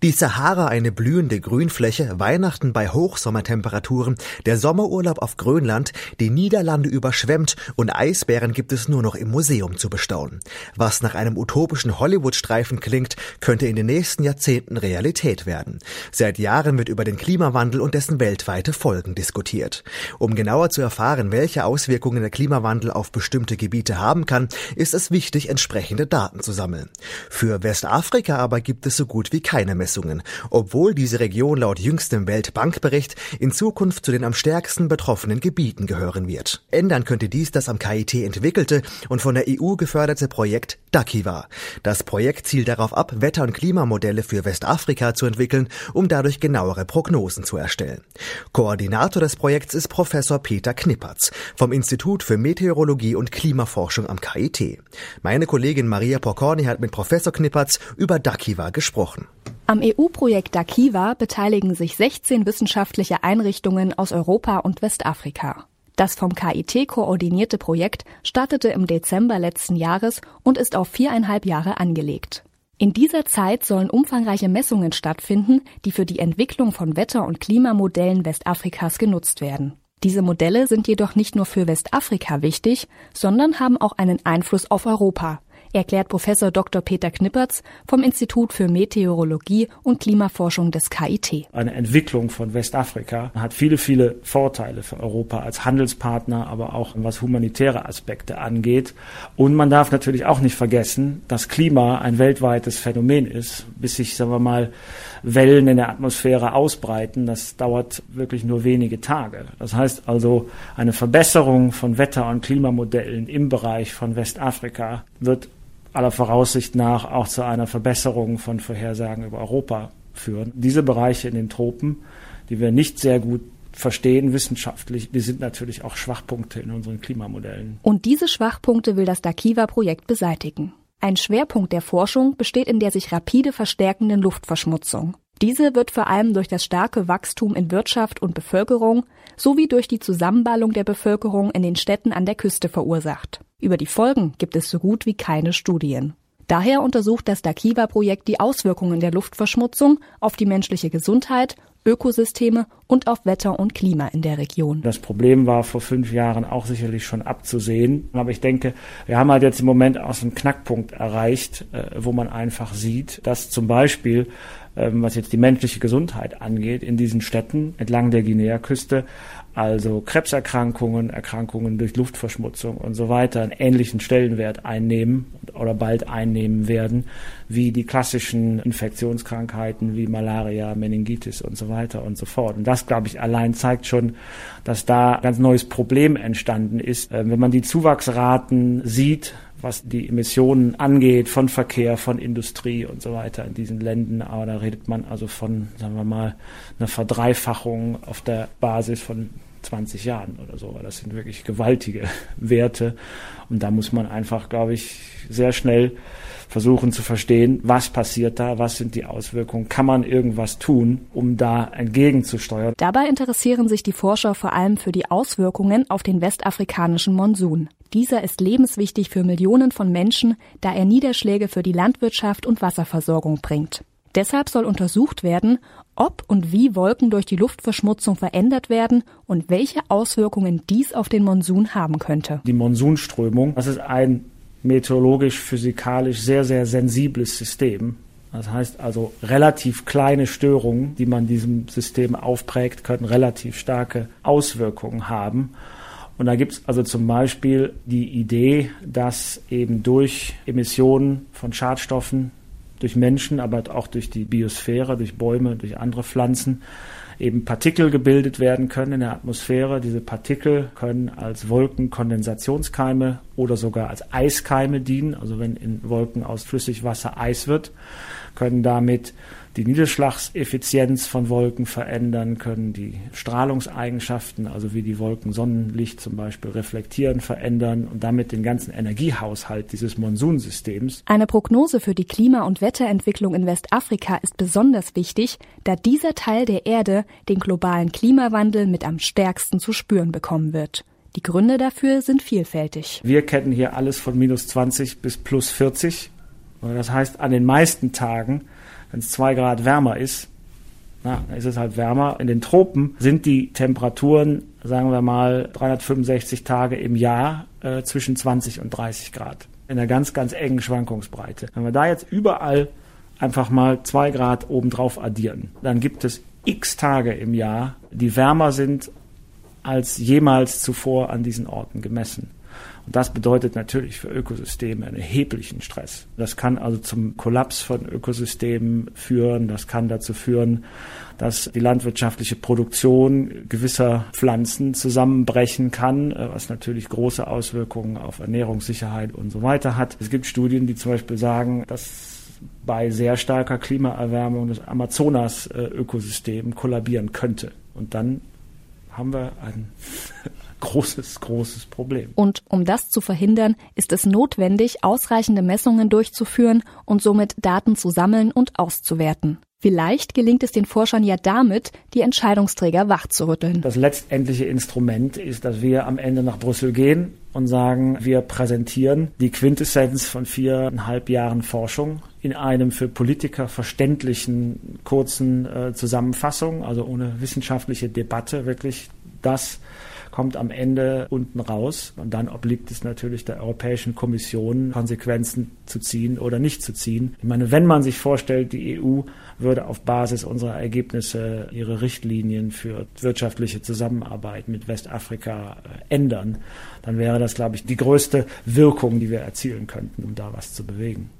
Die Sahara eine blühende Grünfläche, Weihnachten bei Hochsommertemperaturen, der Sommerurlaub auf Grönland, die Niederlande überschwemmt und Eisbären gibt es nur noch im Museum zu bestaunen. Was nach einem utopischen Hollywood-Streifen klingt, könnte in den nächsten Jahrzehnten Realität werden. Seit Jahren wird über den Klimawandel und dessen weltweite Folgen diskutiert. Um genauer zu erfahren, welche Auswirkungen der Klimawandel auf bestimmte Gebiete haben kann, ist es wichtig, entsprechende Daten zu sammeln. Für Westafrika aber gibt es so gut wie keine Messungen, obwohl diese Region laut jüngstem Weltbankbericht in Zukunft zu den am stärksten betroffenen Gebieten gehören wird. Ändern könnte dies das am KIT entwickelte und von der EU geförderte Projekt Dakiva. Das Projekt zielt darauf ab, Wetter- und Klimamodelle für Westafrika zu entwickeln, um dadurch genauere Prognosen zu erstellen. Koordinator des Projekts ist Professor Peter Knippertz vom Institut für Meteorologie und Klimaforschung am KIT. Meine Kollegin Maria Porcorni hat mit Professor Knippertz über Dakiva gesprochen. Am EU-Projekt Dakiva beteiligen sich 16 wissenschaftliche Einrichtungen aus Europa und Westafrika. Das vom KIT koordinierte Projekt startete im Dezember letzten Jahres und ist auf viereinhalb Jahre angelegt. In dieser Zeit sollen umfangreiche Messungen stattfinden, die für die Entwicklung von Wetter- und Klimamodellen Westafrikas genutzt werden. Diese Modelle sind jedoch nicht nur für Westafrika wichtig, sondern haben auch einen Einfluss auf Europa, erklärt Professor Dr. Peter Knippertz vom Institut für Meteorologie und Klimaforschung des KIT. Eine Entwicklung von Westafrika hat viele, viele Vorteile für Europa als Handelspartner, aber auch was humanitäre Aspekte angeht. Und man darf natürlich auch nicht vergessen, dass Klima ein weltweites Phänomen ist, bis sich, sagen wir mal, Wellen in der Atmosphäre ausbreiten. Das dauert wirklich nur wenige Tage. Das heißt also, eine Verbesserung von Wetter- und Klimamodellen im Bereich von Westafrika wird aller Voraussicht nach auch zu einer Verbesserung von Vorhersagen über Europa führen. Diese Bereiche in den Tropen, die wir nicht sehr gut verstehen wissenschaftlich, die sind natürlich auch Schwachpunkte in unseren Klimamodellen. Und diese Schwachpunkte will das Dakiva-Projekt beseitigen. Ein Schwerpunkt der Forschung besteht in der sich rapide verstärkenden Luftverschmutzung. Diese wird vor allem durch das starke Wachstum in Wirtschaft und Bevölkerung sowie durch die Zusammenballung der Bevölkerung in den Städten an der Küste verursacht. Über die Folgen gibt es so gut wie keine Studien. Daher untersucht das Dakiva-Projekt die Auswirkungen der Luftverschmutzung auf die menschliche Gesundheit Ökosysteme und auf Wetter und Klima in der Region. Das Problem war vor fünf Jahren auch sicherlich schon abzusehen. Aber ich denke, wir haben halt jetzt im Moment so einen Knackpunkt erreicht, äh, wo man einfach sieht, dass zum Beispiel was jetzt die menschliche Gesundheit angeht, in diesen Städten entlang der Guinea-Küste, also Krebserkrankungen, Erkrankungen durch Luftverschmutzung und so weiter, einen ähnlichen Stellenwert einnehmen oder bald einnehmen werden, wie die klassischen Infektionskrankheiten wie Malaria, Meningitis und so weiter und so fort. Und das, glaube ich, allein zeigt schon, dass da ein ganz neues Problem entstanden ist. Äh, wenn man die Zuwachsraten sieht, was die Emissionen angeht von Verkehr, von Industrie und so weiter in diesen Ländern. Aber da redet man also von, sagen wir mal, einer Verdreifachung auf der Basis von 20 Jahren oder so. Das sind wirklich gewaltige Werte. Und da muss man einfach, glaube ich, sehr schnell versuchen zu verstehen, was passiert da, was sind die Auswirkungen, kann man irgendwas tun, um da entgegenzusteuern. Dabei interessieren sich die Forscher vor allem für die Auswirkungen auf den westafrikanischen Monsun. Dieser ist lebenswichtig für Millionen von Menschen, da er Niederschläge für die Landwirtschaft und Wasserversorgung bringt. Deshalb soll untersucht werden, ob und wie Wolken durch die Luftverschmutzung verändert werden und welche Auswirkungen dies auf den Monsun haben könnte. Die Monsunströmung, das ist ein meteorologisch-physikalisch sehr, sehr sensibles System. Das heißt also, relativ kleine Störungen, die man diesem System aufprägt, können relativ starke Auswirkungen haben. Und da gibt es also zum Beispiel die Idee, dass eben durch Emissionen von Schadstoffen, durch Menschen, aber auch durch die Biosphäre, durch Bäume, durch andere Pflanzen, eben Partikel gebildet werden können in der Atmosphäre. Diese Partikel können als Wolkenkondensationskeime oder sogar als Eiskeime dienen. Also wenn in Wolken aus Flüssigwasser Eis wird, können damit die Niederschlagseffizienz von Wolken verändern, können die Strahlungseigenschaften, also wie die Wolken Sonnenlicht zum Beispiel reflektieren, verändern und damit den ganzen Energiehaushalt dieses Monsunsystems. Eine Prognose für die Klima- und Wetterentwicklung in Westafrika ist besonders wichtig, da dieser Teil der Erde den globalen Klimawandel mit am stärksten zu spüren bekommen wird. Die Gründe dafür sind vielfältig. Wir kennen hier alles von minus 20 bis plus 40. Das heißt, an den meisten Tagen wenn es zwei Grad wärmer ist, na, ist es halt wärmer. In den Tropen sind die Temperaturen, sagen wir mal, 365 Tage im Jahr äh, zwischen 20 und 30 Grad. In einer ganz, ganz engen Schwankungsbreite. Wenn wir da jetzt überall einfach mal zwei Grad obendrauf addieren, dann gibt es x Tage im Jahr, die wärmer sind als jemals zuvor an diesen Orten gemessen. Das bedeutet natürlich für Ökosysteme einen erheblichen Stress. Das kann also zum Kollaps von Ökosystemen führen. Das kann dazu führen, dass die landwirtschaftliche Produktion gewisser Pflanzen zusammenbrechen kann, was natürlich große Auswirkungen auf Ernährungssicherheit und so weiter hat. Es gibt Studien, die zum Beispiel sagen, dass bei sehr starker Klimaerwärmung das Amazonas-Ökosystem kollabieren könnte. Und dann haben wir ein großes, großes Problem. Und um das zu verhindern, ist es notwendig, ausreichende Messungen durchzuführen und somit Daten zu sammeln und auszuwerten. Vielleicht gelingt es den Forschern ja damit, die Entscheidungsträger wachzurütteln. Das letztendliche Instrument ist, dass wir am Ende nach Brüssel gehen und sagen, wir präsentieren die Quintessenz von viereinhalb Jahren Forschung in einem für Politiker verständlichen kurzen äh, Zusammenfassung, also ohne wissenschaftliche Debatte, wirklich das kommt am Ende unten raus. Und dann obliegt es natürlich der Europäischen Kommission, Konsequenzen zu ziehen oder nicht zu ziehen. Ich meine, wenn man sich vorstellt, die EU würde auf Basis unserer Ergebnisse ihre Richtlinien für wirtschaftliche Zusammenarbeit mit Westafrika äh, ändern, dann wäre das, glaube ich, die größte Wirkung, die wir erzielen könnten, um da was zu bewegen.